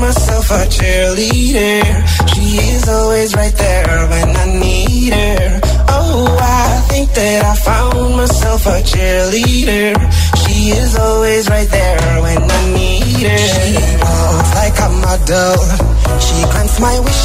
myself a cheerleader. She is always right there when I need her. Oh, I think that I found myself a cheerleader. She is always right there when I need her. She walks like a model.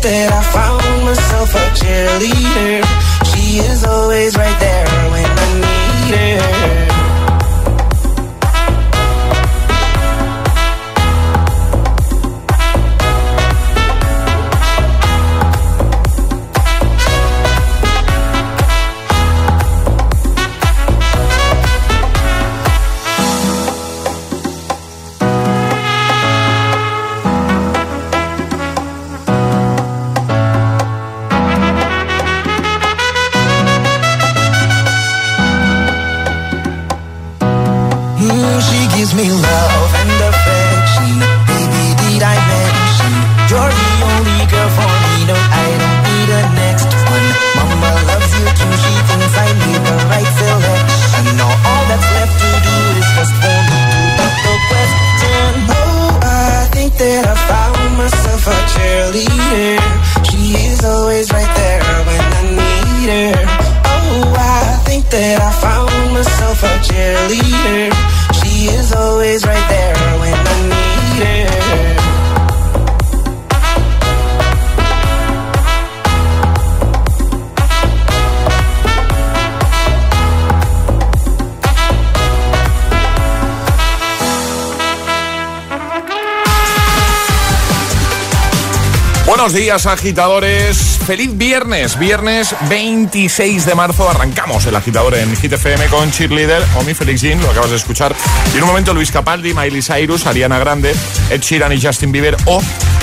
That I found myself a cheerleader. She is always right there when I need her. Días, agitadores. Feliz viernes, viernes 26 de marzo. Arrancamos el agitador en Hit FM con Cheerleader, Omi Felix Jean, lo acabas de escuchar. Y en un momento Luis Capaldi, Miley Cyrus, Ariana Grande, Ed Sheeran y Justin Bieber o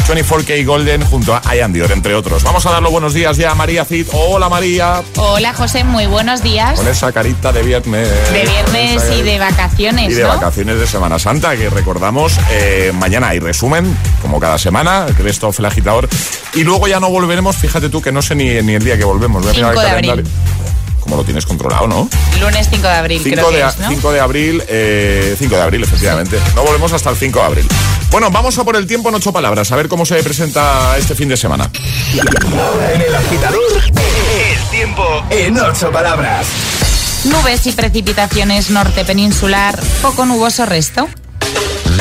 24K Golden junto a Ian Dior, entre otros. Vamos a dar los buenos días ya a María Cid. Hola María. Hola José, muy buenos días. Con esa carita de viernes. De viernes Esa- y de vacaciones, y de ¿no? vacaciones de Semana Santa, que recordamos, eh, mañana hay resumen, como cada semana, el of el agitador. Y luego ya no volveremos, fíjate tú que no sé ni, ni el día que volvemos. Voy a mirar el 5 de abril. Como lo tienes controlado, ¿no? Lunes 5 de abril, 5 creo que de, es, ¿no? 5 de abril, eh, 5 de abril, efectivamente. No volvemos hasta el 5 de abril. Bueno, vamos a por el tiempo en ocho palabras, a ver cómo se presenta este fin de semana. En el agitador, el tiempo en ocho palabras. Nubes y precipitaciones norte peninsular, poco nuboso resto.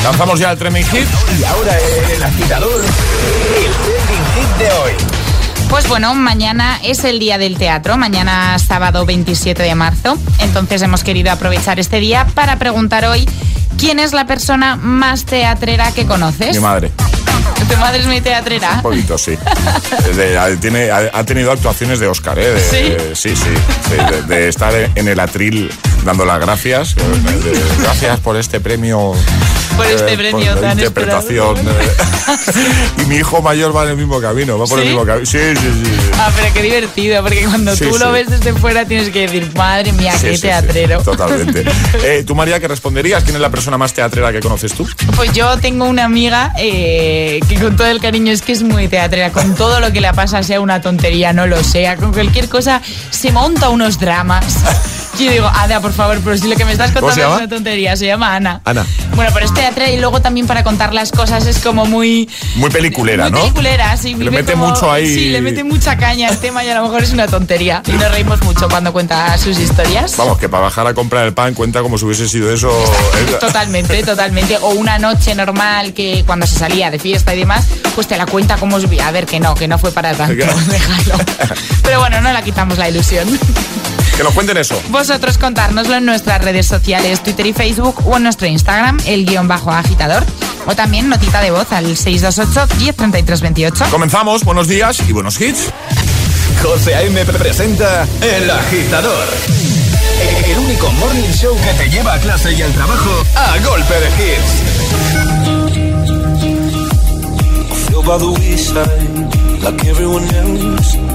Lanzamos ya el trending hit. Y ahora en el agitador, el trending hit de hoy. Pues bueno, mañana es el día del teatro, mañana sábado 27 de marzo. Entonces hemos querido aprovechar este día para preguntar hoy quién es la persona más teatrera que conoces. Mi madre. ¿Tu madre es muy teatrera? Un poquito, sí. De- tiene- ha- ha tenido actuaciones de Oscar, ¿eh? De- sí, sí. sí, de, de estar en el atril dando las gracias. gracias por este premio. Por este eh, premio por tan interpretación. eh. y mi hijo mayor va en el mismo camino, va por el mismo camino. Sí, sí, sí. Ah, pero qué divertido, porque cuando Sí, tú lo ves desde fuera tienes que decir, madre mía, qué teatrero. totalmente. Eh, ¿Tú, María, qué responderías? ¿Quién es la persona más teatrera que conoces tú? Pues yo tengo una amiga eh, que con todo el cariño es que es muy teatrera, con todo lo que le pasa, sea una tontería, no lo sea, con cualquier cosa se monta unos dramas. Yo digo, Ada, por favor, pero si lo que me estás ¿Cómo contando es una tontería, se llama Ana. Ana. Bueno, pero es teatrera y luego también para contar las cosas es como muy... Muy peliculera, muy ¿no? peliculera, sí. Le mete como- mucho ahí- Sí, le mete mucha caña al tema y a lo mejor es una tontería. Y nos reímos mucho cuando cuenta sus historias. Vamos, que para bajar a comprar el pan cuenta como si hubiese sido eso. eh, Totalmente, totalmente. O una noche normal que cuando se salía de fiesta y demás, pues te la cuenta como. A ver, que no, que no fue para tanto. Déjalo. Pero bueno, no la quitamos la ilusión. Que nos cuenten eso. Vosotros contárnoslo en nuestras redes sociales, Twitter y Facebook o en nuestro Instagram, el guion bajo agitador. O también notita de voz al 628 1033 28. Comenzamos, buenos días y buenos hits. José A.M. presenta El Agitador. El único morning show que te lleva a clase y al trabajo a golpe de hits. feel by the wayside like everyone else.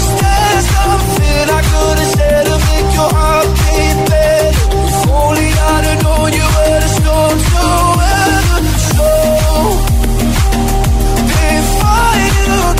So before you go, was there something I could have said you were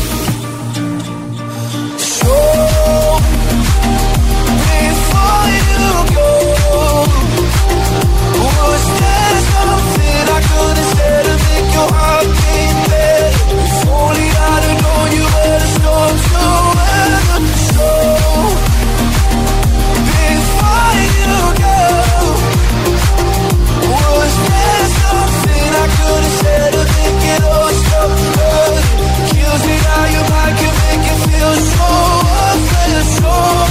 Make you feel so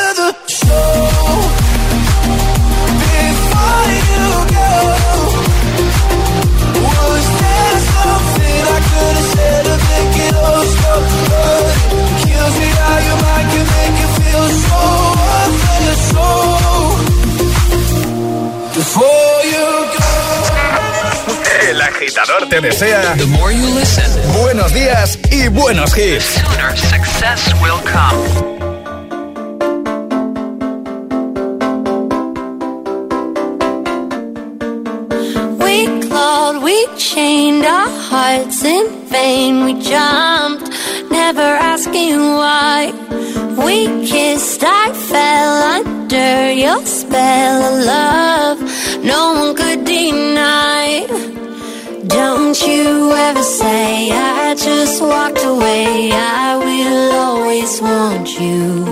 te desea The more you listen, buenos días y buenos hits. The sooner success will come. we chained our hearts in vain. We jumped, never asking why. We kissed, I fell under your spell of love. No one could deny. You ever say I just walked away. I will always want you.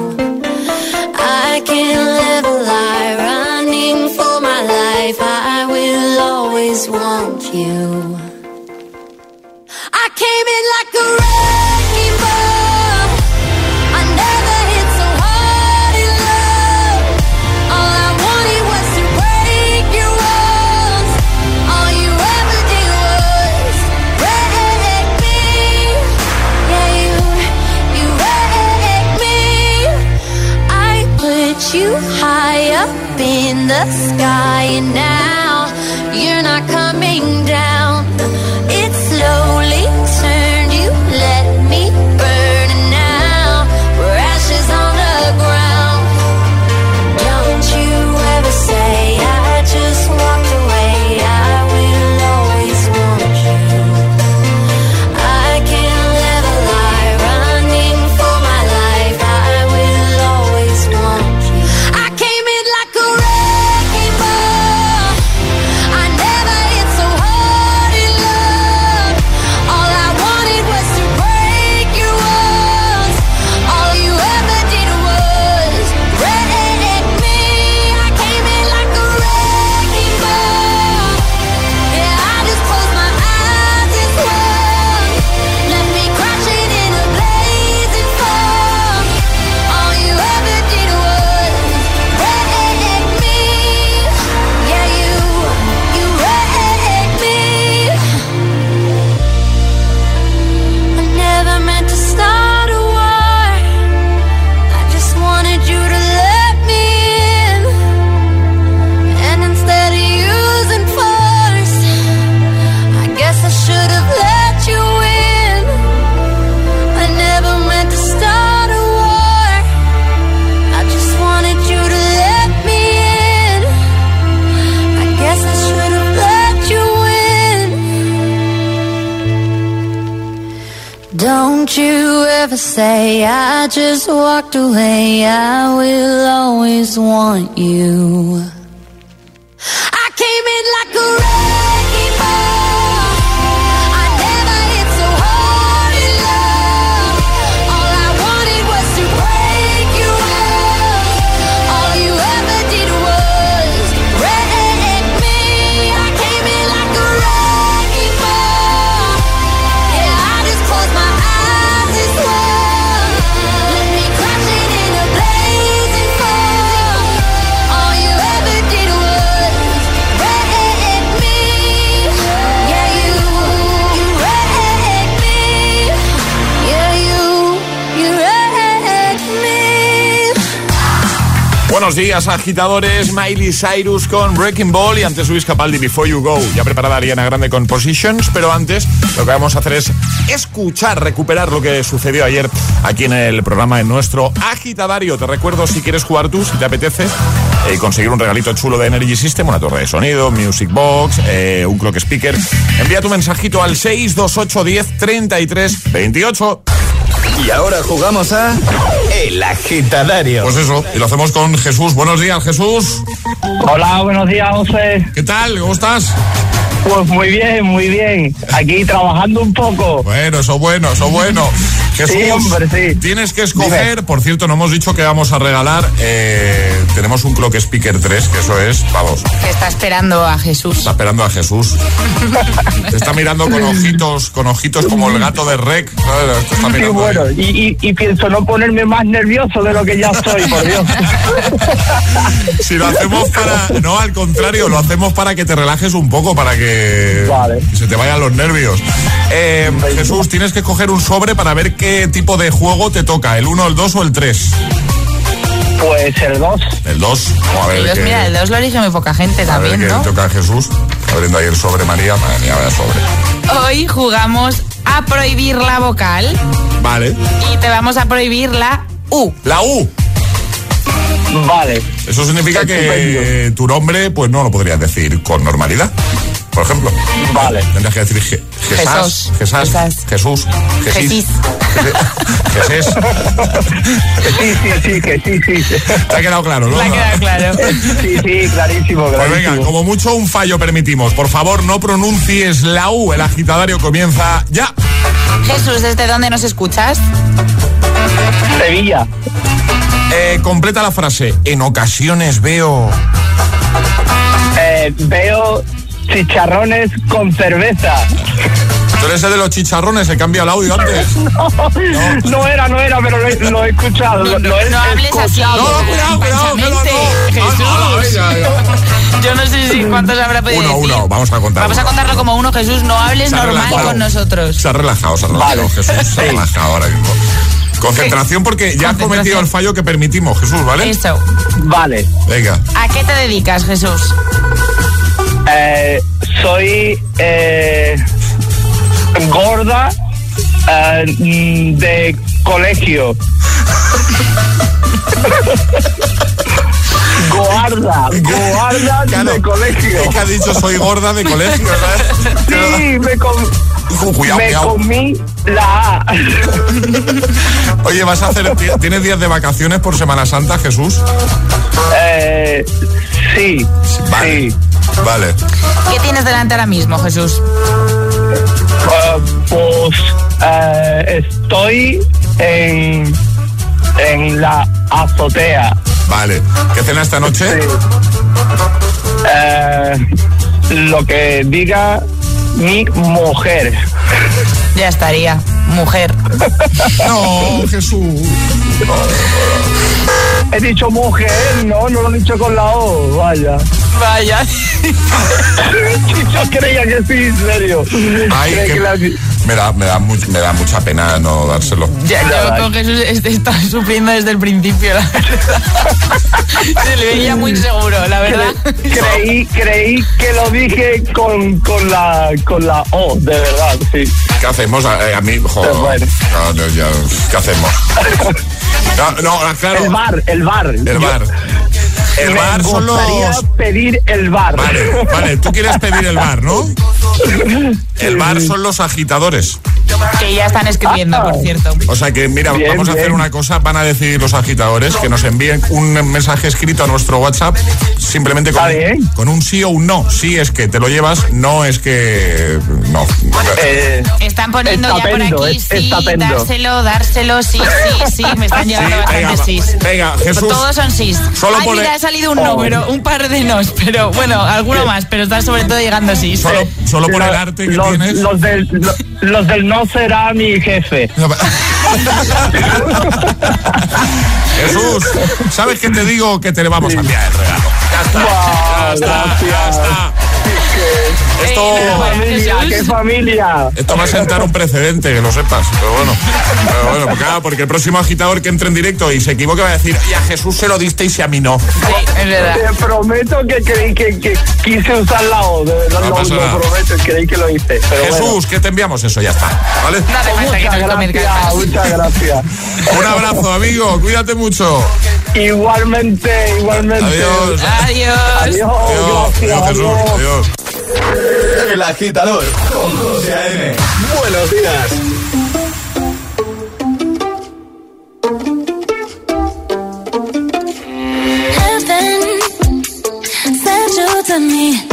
I can't live a lie running for my life. I will always want you. I came in like a wrecking the sky, and now always want you. Buenos días, agitadores. Miley Cyrus con Breaking Ball y antes Luis Capaldi Before You Go. Ya preparada Ariana Grande con Positions, pero antes lo que vamos a hacer es escuchar, recuperar lo que sucedió ayer aquí en el programa en nuestro agitadario. Te recuerdo si quieres jugar tú, si te apetece, y conseguir un regalito chulo de Energy System, una torre de sonido, Music Box, eh, un clock speaker. Envía tu mensajito al 628 10 33 28. Y ahora jugamos a El Agitadario. Pues eso, y lo hacemos con Jesús. Buenos días, Jesús. Hola, buenos días, José. ¿Qué tal? ¿Cómo estás? Pues muy bien, muy bien. Aquí trabajando un poco. Bueno, eso bueno, eso bueno. Sí, hombre, sí. tienes que escoger, por cierto, no hemos dicho que vamos a regalar, eh, tenemos un Clock Speaker 3, que eso es, vamos, Que está esperando a Jesús. está esperando a Jesús. Te está mirando con ojitos, con ojitos como el gato de Rec. está Sí, bueno, y, y- y pienso no ponerme más nervioso de lo que ya estoy, por Dios. Si lo hacemos para, no, al contrario, lo hacemos para que te relajes un poco, para que Vale. se te vayan los nervios. Eh, Jesús, tienes que coger un sobre para ver qué tipo de juego te toca, el 1, el 2 o el 3. Pues el 2. El 2. A ver El dos, qué- mira, el 2 lo elige muy poca gente A ver también, qué ¿no? toca a Jesús. Abriendo ahí el sobre María. Madre mía, vaya sobre. Hoy jugamos a prohibir la vocal Vale. y te vamos a prohibir la U. La U. Vale. Eso significa que tu nombre, pues no lo podrías decir con normalidad. Por ejemplo. Vale. Tendrías que decir Je- Jesás, Jesús. Jesás, Jesús. Jesís. Jesés. Sí, sí, sí, que sí, sí. Te ha quedado claro, ¿no? Me ha quedado claro. Sí, sí, clarísimo, Pues clarísimo. venga, como mucho un fallo permitimos. Por favor, no pronuncies la U. El agitadario comienza ya. Jesús, ¿desde dónde nos escuchas? Sevilla. Eh, completa la frase. En ocasiones veo. Eh, veo chicharrones con cerveza. Tú eres el de los chicharrones, se cambia el audio antes. No, no era, no era, pero lo he, lo he escuchado. No, lo, no, lo he no hables así. No, cuidado, cuidado, que no, no. Jesús. Ah, venga, venga. Yo no sé si cuántos habrá podido Uno, decir. uno, vamos a contar Vamos a contarlo como uno, Jesús. No hables normal relajado. con nosotros. Se ha relajado, se ha relajado, Vale. Jesús. Se ha relajado ahora mismo. Concentración porque ya has cometido el fallo que permitimos, Jesús, ¿vale? Eso. Vale. Venga. ¿A qué te dedicas, Jesús? Eh, soy eh, gorda eh, de colegio. Guarda, guarda Claro. de colegio. Es que ha dicho soy gorda de colegio, ¿sabes? Sí, me, com- Cuidado, me cuidado. comí la A. Oye, vas a hacer. ti- ¿Tienes días de vacaciones por Semana Santa, Jesús? Eh, sí, Vale. sí. Vale. ¿Qué tienes delante ahora mismo, Jesús? Eh, pues eh, estoy en, en la azotea. Vale. ¿Qué cena esta noche? Sí. Eh, lo que diga mi mujer. Ya estaría. Mujer. No, Jesús. He dicho mujer, no, no lo he dicho con la O, vaya. Vaya. Yo creía que sí, en serio. Ay, Creí que que la- me da, me, da much- me da mucha pena no dárselo. Ya, yo con Jesús este está sufriendo desde el principio, la verdad. Se le veía muy seguro, la verdad. Creí, creí que lo dije con, con, la, con la O, de verdad, sí. ¿Qué hacemos? A, eh, a mí, joder. Pero bueno. No, no, ya, ¿Qué hacemos? No, no, claro. El bar, el bar. El bar. El Me bar los. pedir el bar. Vale, vale, tú quieres pedir el bar, ¿no? El bar son los agitadores. Que ya están escribiendo, por cierto. O sea que, mira, Bien, vamos a hacer una cosa. Van a decidir los agitadores que nos envíen un mensaje escrito a nuestro WhatsApp simplemente con, con un sí o un no. Sí es que te lo llevas, no es que. No. Eh, Están poniendo ya por aquí, es- sí, dárselo, dárselo, sí, sí, sí. Me están llegando Sí, venga, Jesús. Todos son sís. Solo Ay, pone- mira, ha salido un no, Oh. pero un par de nos, pero bueno, alguno más, pero están sobre todo llegando sís. Solo, solo por el arte que los, tienes. Los del, lo- los del no será mi jefe. Jesús, ¿sabes qué te digo? Que te le vamos a enviar el regalo. Ya está, ya está, ya está. Esto, Eh, bueno, Familia, qué familia. esto va a sentar un precedente, que lo sepas. Pero bueno, pero bueno porque, ah, porque el próximo agitador que entre en directo y se equivoque va a decir, y a Jesús se lo disteis y a mí no. Sí, es verdad. Te prometo que creí que, que quise usar la O, de verdad No lo, pasa lo nada. prometo, creí que lo hice. Pero Jesús, ¿qué te enviamos? Eso ya está. ¿Vale? No bueno, que muchas gracias, cartas. muchas gracias. Un abrazo, amigo. Cuídate mucho. Igualmente, igualmente. Adiós. Adiós. Adiós, Adiós, gracias, adiós, Jesús. adiós. El agitador con José A.M. Buenos días. Me.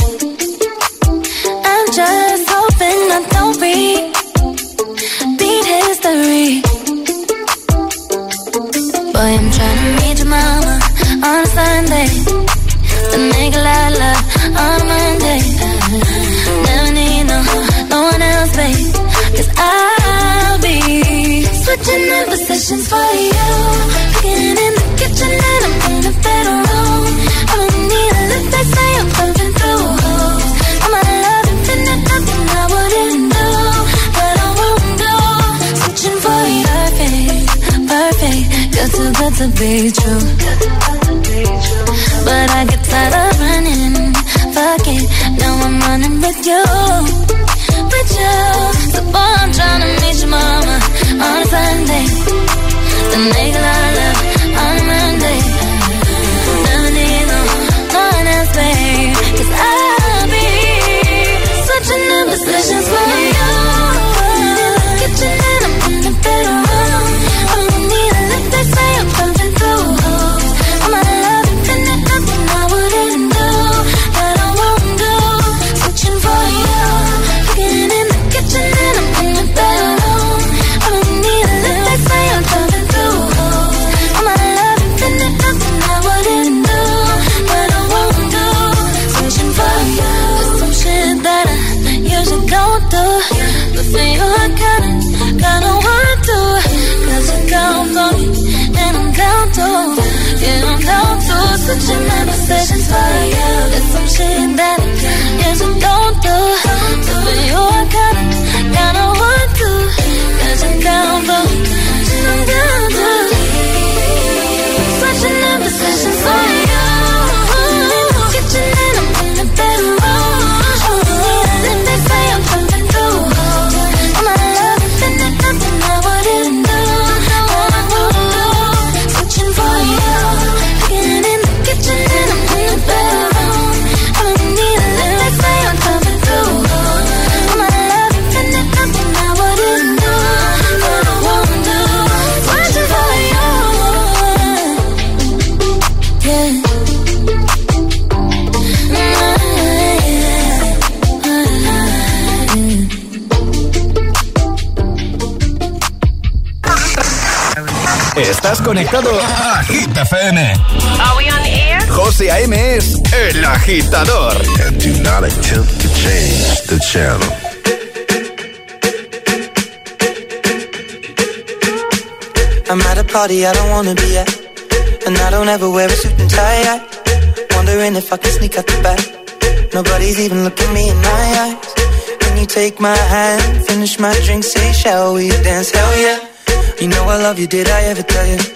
But I get tired of running. Fuck it, now I'm running with you. With you. So boy, I'm trying meet your mama on a Sunday. Then make conectado a Hit FM. Are we on the air? José A.M. es el agitador. And do not attempt to change the channel. I'm at a party I don't wanna be at. And I don't ever wear a suit and tie. I wondering if I can sneak out the back. Nobody's even looking me in my eyes. Can you take my hand, finish my drink, say, shall we dance? Hell yeah. You know I love you, did I ever tell you?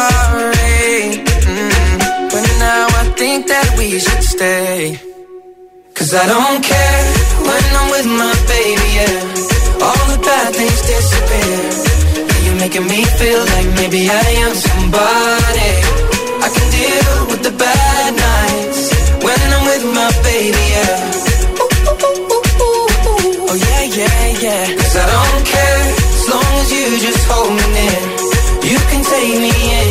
Think that we should stay. Cause I don't care when I'm with my baby, yeah. All the bad things disappear. You're making me feel like maybe I am somebody. I can deal with the bad nights when I'm with my baby, yeah. Oh yeah, yeah, yeah. Cause I don't care as long as you just hold me near. You can take me anywhere.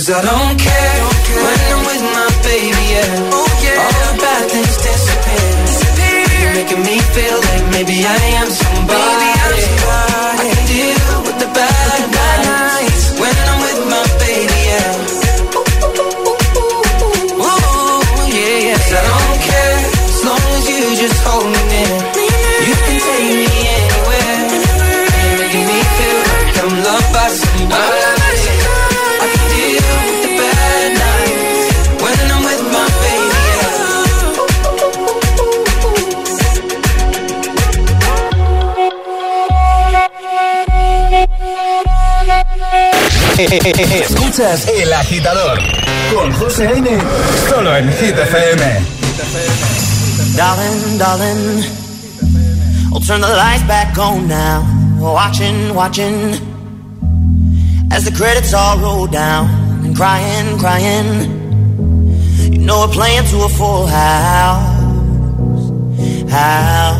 Cause I don't care when I'm with my baby. Yeah, oh yeah. All the bad things disappear. You're making me feel like maybe I am somebody. Escuchas El Agitador con José N. Solo en Hit FM. Darling, darling. I'll turn the lights back on now. Watching, watching. As the credits all roll down. And crying, crying. You know we're playing to a full house. House.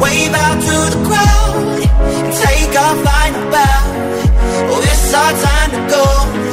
wave out to the crowd and take our final bow. Oh, it's our time to go.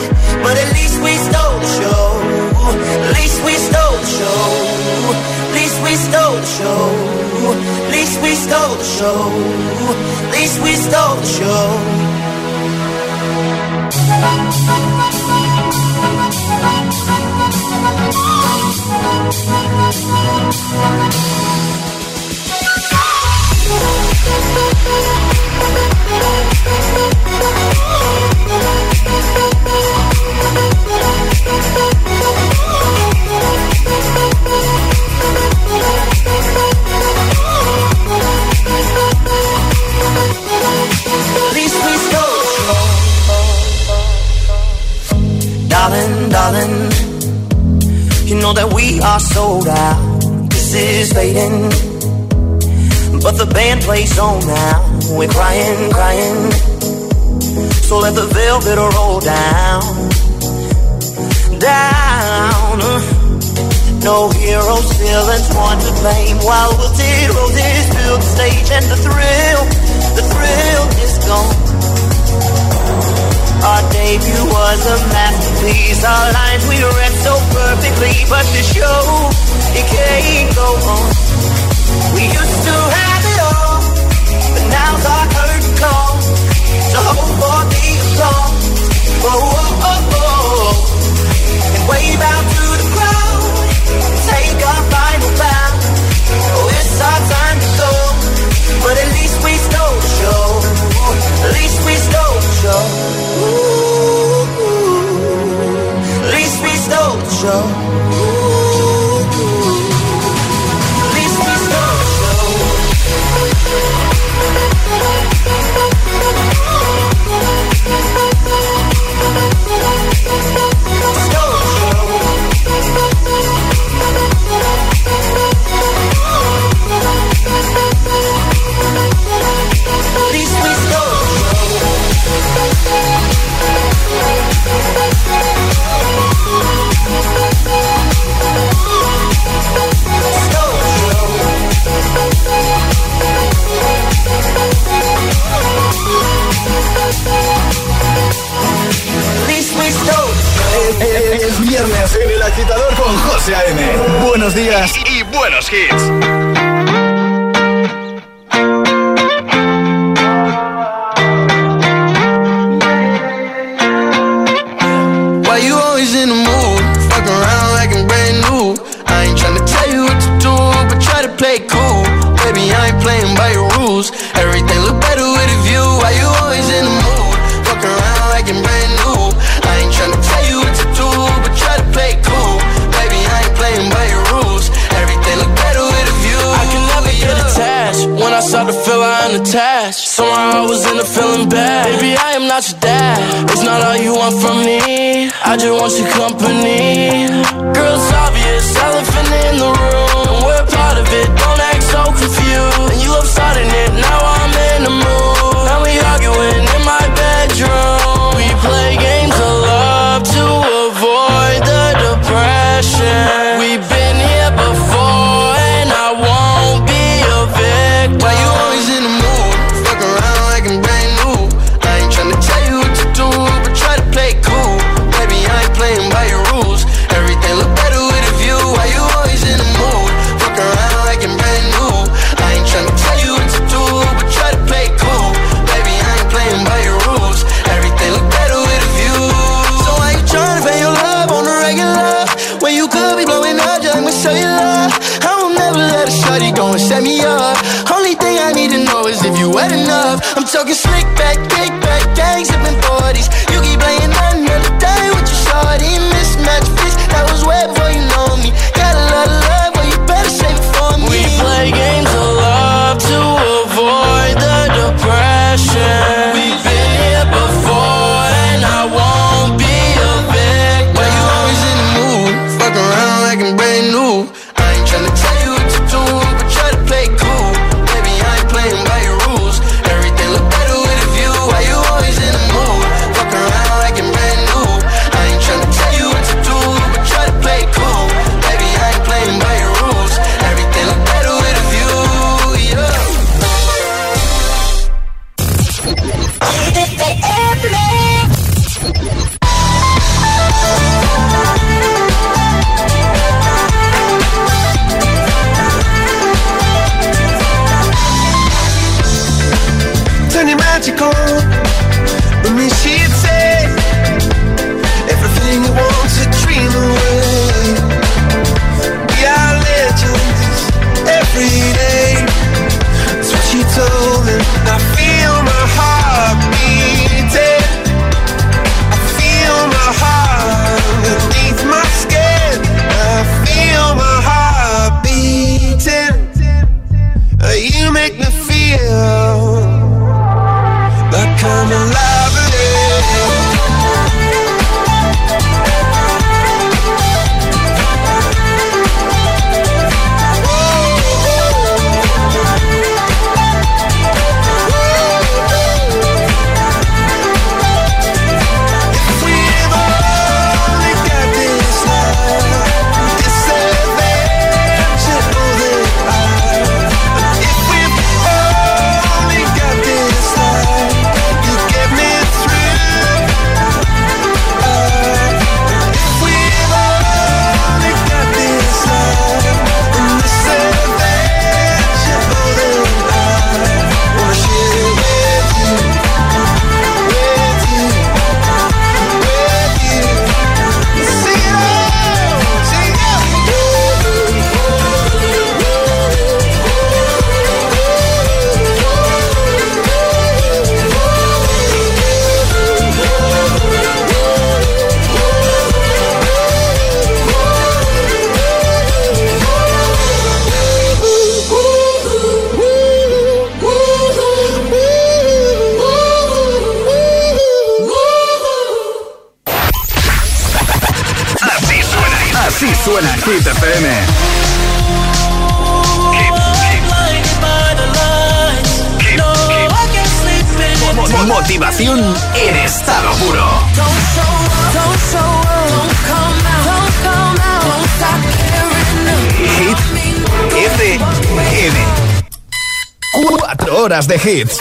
horas de hits.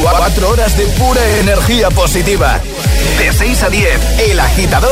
Cuatro horas de pura energía positiva. De 6 a 10, El Agitador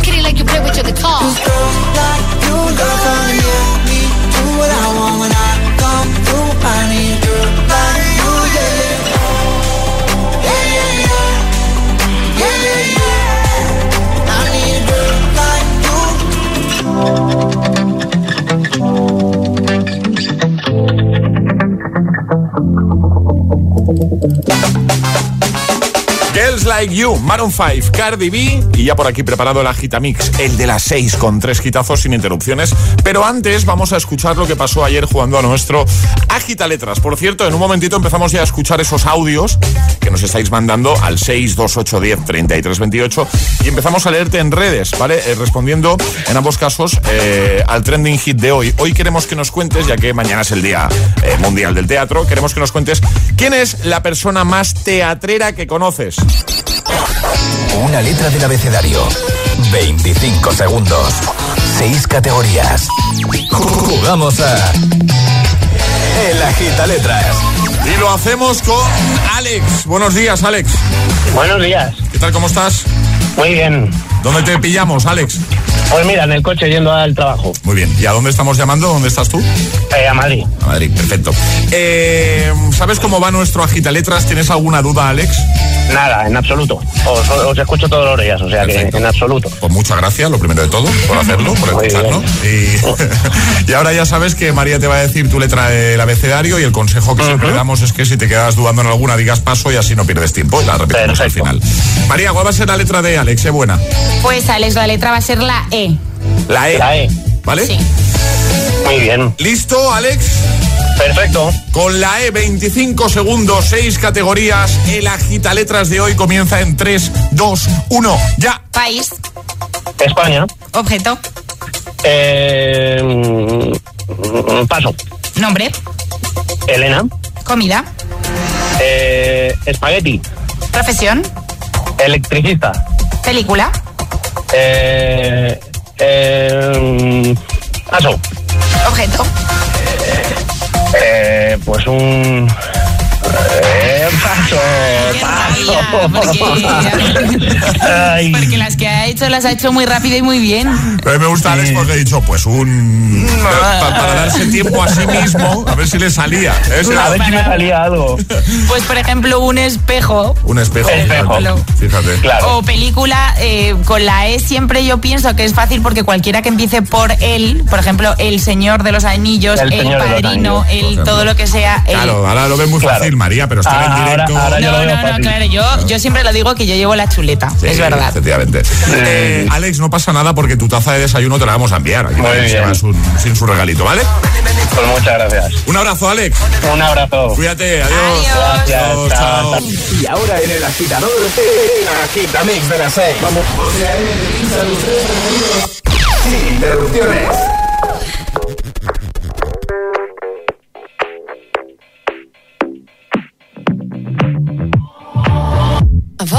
kitty like you play with your guitar. Cause girls like you, girl, come near me. Do what I want when I come through. I need a girl like you, yeah. Yeah, yeah, yeah. Yeah, yeah, yeah. I need a girl like Girls Like You, Maroon 5, Cardi B y ya por aquí preparado el Agitamix, el de las 6 con tres quitazos sin interrupciones. Pero antes vamos a escuchar lo que pasó ayer jugando a nuestro Agita Letras. Por cierto, en un momentito empezamos ya a escuchar esos audios que nos estáis mandando al 628103328 y empezamos a leerte en redes, ¿vale? Eh, respondiendo en ambos casos eh, al trending hit de hoy. Hoy queremos que nos cuentes, ya que mañana es el Día eh, Mundial del Teatro, queremos que nos cuentes quién es la persona más teatrera que conoces. Una letra del abecedario. 25 segundos. 6 categorías. Jugamos a. El Agita Letras. Y lo hacemos con Alex. Buenos días, Alex. Buenos días. ¿Qué tal? ¿Cómo estás? Muy bien. ¿Dónde te pillamos, Alex? Pues mira, en el coche yendo al trabajo. Muy bien. ¿Y a dónde estamos llamando? ¿Dónde estás tú? Eh, a Madrid. A Madrid, perfecto. Eh, ¿Sabes cómo va nuestro agita letras? ¿Tienes alguna duda, Alex? Nada, en absoluto. Os, os escucho todos los días, o sea Perfecto. que en absoluto. Pues muchas gracias, lo primero de todo, por hacerlo, por escucharnos. Y, y ahora ya sabes que María te va a decir tu letra del abecedario y el consejo que siempre damos es que si te quedas dudando en alguna, digas paso y así no pierdes tiempo y la repetimos al final. María, ¿cuál va a ser la letra de Alex? ¿Eh, buena? Pues Alex, la letra va a ser la E. La E. La E. ¿Vale? Sí. Muy bien. ¿Listo, Alex? Perfecto. Con la E, 25 segundos, 6 categorías. El agita letras de hoy comienza en 3, 2, 1, ya. País, España. objeto, Eh, paso. nombre, Elena. comida, Eh, espagueti. profesión, Electricista. película, Eh, eh, paso. objeto, Eh, pues un. Eh, paso. Porque las que ha hecho las ha hecho muy rápido y muy bien. A mí me gusta Alex porque he dicho, pues un. pa- para darse tiempo a sí mismo, a ver si le salía. ¿eh? Si A ver si me salía algo. Pues por ejemplo un espejo Un espejo. Espejo. Fíjate. Claro. o película eh, con la E siempre yo pienso que es fácil porque cualquiera que empiece por él, por ejemplo el Señor de los Anillos, El Padrino, Anillos, el todo lo que sea. el- Claro, ahora lo ves muy Claro. fácil, María, pero estar en Ahora- directo. ahora yo No, lo veo no, no, claro, yo, yo siempre lo digo que yo llevo la chuleta, Sí, es verdad. Efectivamente. Eh, Alex, no pasa nada porque tu taza de desayuno te la vamos a enviar. Aquí Muy bien. un- sin su regalito, ¿vale? Pues muchas gracias. Un abrazo, Alex. Un abrazo. Cuídate, adiós. Adiós. Gracias. Chao. chao. Y ahora en el agitador, el agitamix de las 6. Vamos. Sin interrupciones.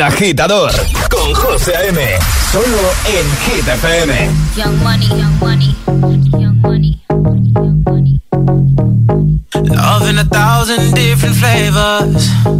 El agitador con José A.M. Solo en Hit FM. Young money, young money, young money. Love in a thousand different flavors.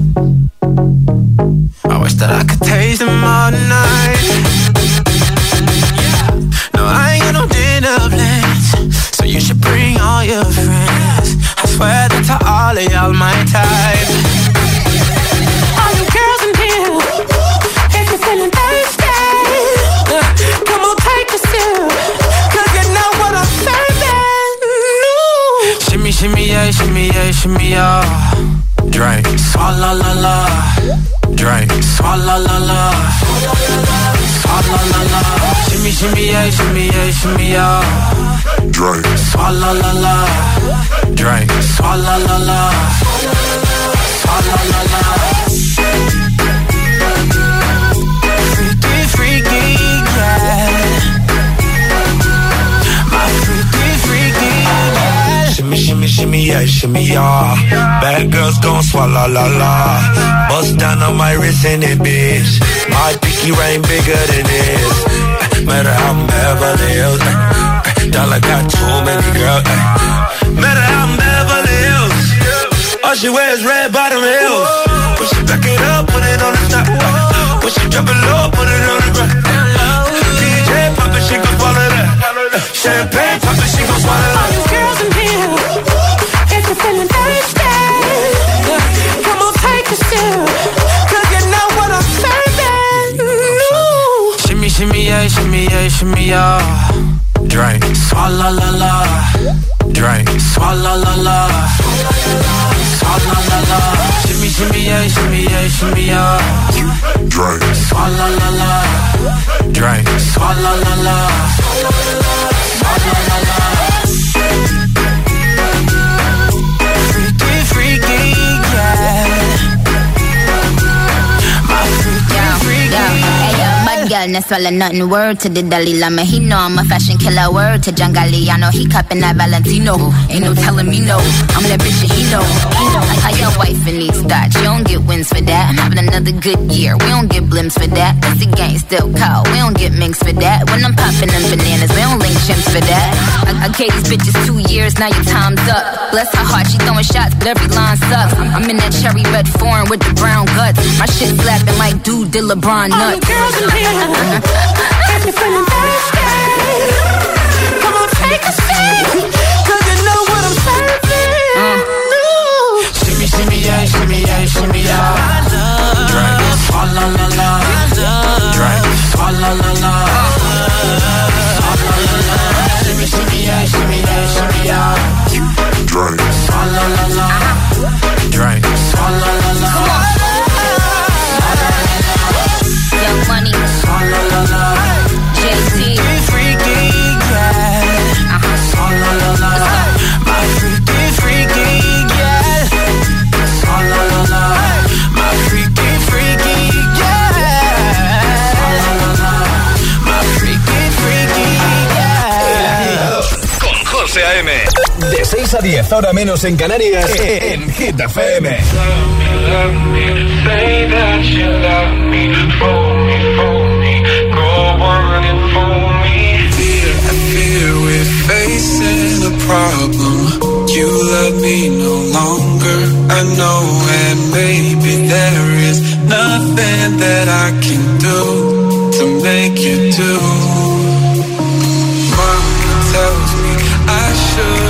Shimmy, yeah, shimmy. Bad girls gon' swallow la la. Bust down on my wrist in it, bitch. My pinky ring bigger than this. Eh, matter how I'm Beverly Hills. Eh. Eh, dollar got too many girls. Matter how I'm Beverly Hills. All she wears red bottom heels. When she back it up, put it on the top. When she drop it low, put it on the ground. DJ pop it, she gon' swallow that. Champagne pop it, she gon' swallow that. All you girls in here, if you're come on, take a sip, 'cause you know what I'm serving. Shimmy, shimmy, yeah, shimmy, yeah, shimmy, yeah. Drink, swalla la la. Drink, swalla la la. Swalla la la. Shimmy, shimmy, yeah, shimmy, yeah, shimmy, yeah. Drink, swalla la la. Drink, swalla la la. Swalla la la. No swallow nothing. Word to the Dalai Lama. He know I'm a fashion killer. Word to John Galliano. He cupping that Valentino. Ain't no telling me no. I'm that bitch and he know. He know. How your wife and needs that. You don't get wins for that. I'm having another good year. We don't get blimps for that. That's the gang still call. We don't get minks for that. When I'm popping them bananas, we don't link chimps for that. I, I gave these bitches two years. Now your time's up. Bless her heart. She throwing shots, but every line sucks. I'm, in that cherry red foreign with the brown guts. My shit slapping like dude did LeBron nuts. All nuts. girls in here, Got me feeling thirsty. Come on, take a seat. You know what I'm serving. Mm. No. Shimmy, shimmy, yeah, shimmy, yeah, shimmy, yeah. I love. Drink. Oh, la, la, la. I love. Drink. Oh, la, la, la. 6 a 10, ahora menos en Canarias, en Hit FM. Say that you love me, fool me, fool me, go on and fool me. Fear, I fear we're facing a problem. You love me no longer, I know, and maybe there is nothing that I can do to make you do. Mama tells me I shouldn't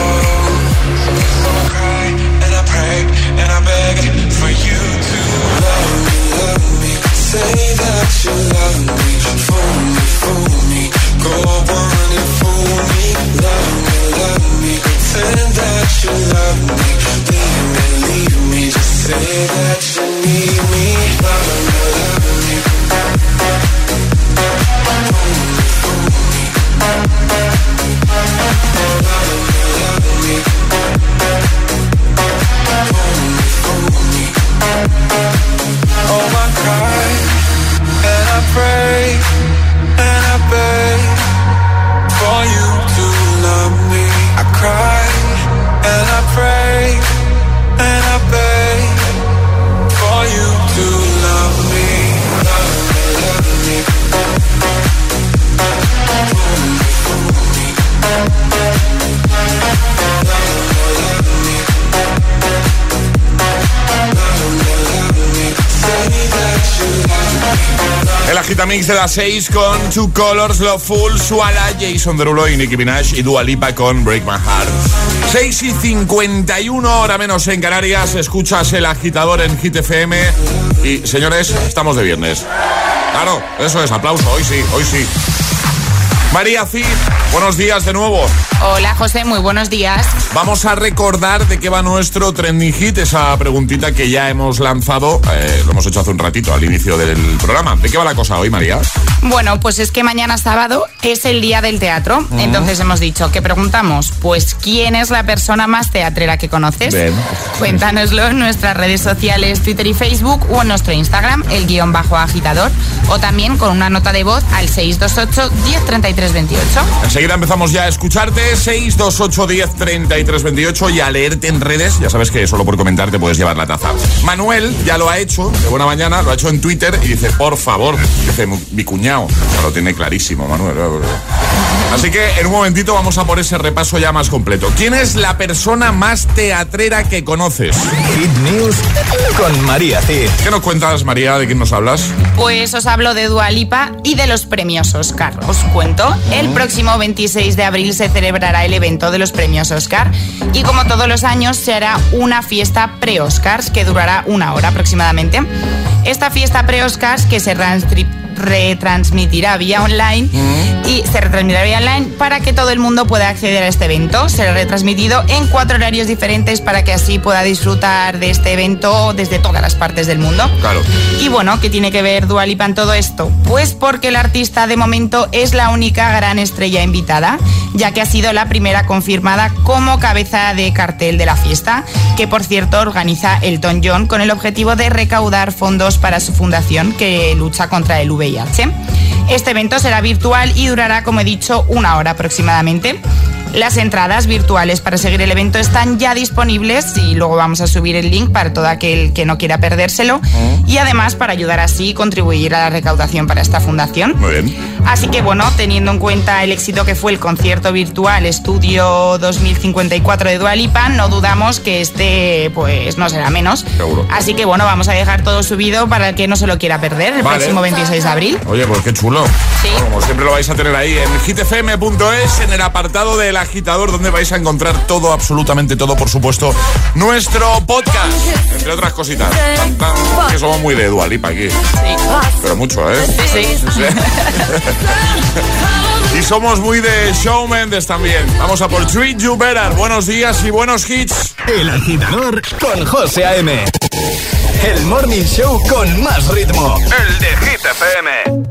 Pretend that you love me me, leave me Just say that you need me. Love me, El agitamix de las 6 con Two Colors, Love Full, Suala, Jason Derulo y Nicki Minaj y Dua Lipa con Break My Heart. 6 y 51 hora menos en Canarias, escuchas el agitador en Hit FM y señores, estamos de viernes. Claro, eso es, aplauso, hoy sí, hoy sí. María Cid, buenos días de nuevo. Hola José, muy buenos días. Vamos a recordar de qué va nuestro trending hit, esa preguntita que ya hemos lanzado, eh, lo hemos hecho hace un ratito al inicio del programa. ¿De qué va la cosa hoy, María? Bueno, pues es que mañana sábado es el día del teatro. Entonces hemos dicho, ¿qué preguntamos? Pues ¿quién es la persona más teatrera que conoces? Bien. Cuéntanoslo en nuestras redes sociales, Twitter y Facebook o en nuestro Instagram, el guion bajo agitador, o también con una nota de voz al 628 1033 28. Enseguida empezamos ya a escucharte, 628 10 33 28 y a leerte en redes. Ya sabes que solo por comentar te puedes llevar la taza. Manuel ya lo ha hecho, de buena mañana, lo ha hecho en Twitter y dice, por favor, dice mi cuñado. Lo tiene clarísimo, Manuel. Así que en un momentito vamos a por ese repaso ya más completo. ¿Quién es la persona más teatrera que conoces? Hit News con María Cid. ¿Qué nos cuentas, María? ¿De quién nos hablas? Pues os hablo de Dua Lipa y de los premios Oscar. Os cuento, el próximo 26 de abril se celebrará el evento de los premios Oscar y como todos los años se hará una fiesta pre-Oscars que durará una hora aproximadamente. Esta fiesta pre-Oscars que se retransmitirá vía online y se retransmitirá vía online para que todo el mundo pueda acceder a este evento. Será retransmitido en cuatro horarios diferentes para que así pueda disfrutar de este evento desde todas las partes del mundo. Claro. Y bueno, ¿qué tiene que ver Dua Lipa en todo esto? Pues porque el artista de momento es la única gran estrella invitada, ya que ha sido la primera confirmada como cabeza de cartel de la fiesta, que por cierto organiza Elton John con el objetivo de recaudar fondos para su fundación que lucha contra el VIH. Este evento será virtual y durará, como he dicho, una hora aproximadamente. Las entradas virtuales para seguir el evento están ya disponibles y luego vamos a subir el link para todo aquel que no quiera perdérselo y además para ayudar así contribuir a la recaudación para esta fundación. Muy bien. Así que bueno, teniendo en cuenta el éxito que fue el concierto virtual Estudio 2054 de Dua Lipa, no dudamos que este pues no será menos. Seguro. Así que bueno, vamos a dejar todo subido para el que no se lo quiera perder el Vale. próximo 26 de abril. Oye, pues qué chulo. Sí. Bueno, como siempre lo vais a tener ahí en hitfm.es, en el apartado del agitador, donde vais a encontrar todo, absolutamente todo, por supuesto, nuestro podcast. Entre otras cositas. Tan, tan, que somos muy de Dualipa aquí. Pero mucho, ¿eh? Sí, sí. Y somos muy de Shawn Mendes también. Vamos a por Treat You Better. Buenos días y buenos hits. El agitador con José A.M. El morning show con más ritmo. El de Hit FM.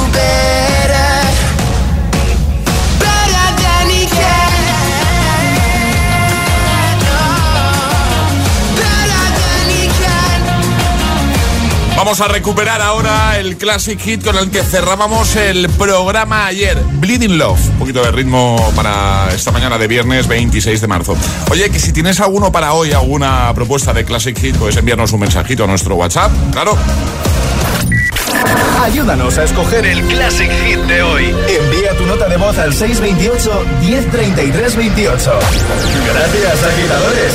Vamos a recuperar ahora el classic hit con el que cerrábamos el programa ayer, Bleeding Love. Un poquito de ritmo para esta mañana de viernes 26 de marzo. Oye, que si tienes alguno para hoy, alguna propuesta de classic hit, puedes enviarnos un mensajito a nuestro WhatsApp, claro. Ayúdanos a escoger el Classic Hit de hoy. Envía tu nota de voz al 628 1033 28. Gracias, agitadores.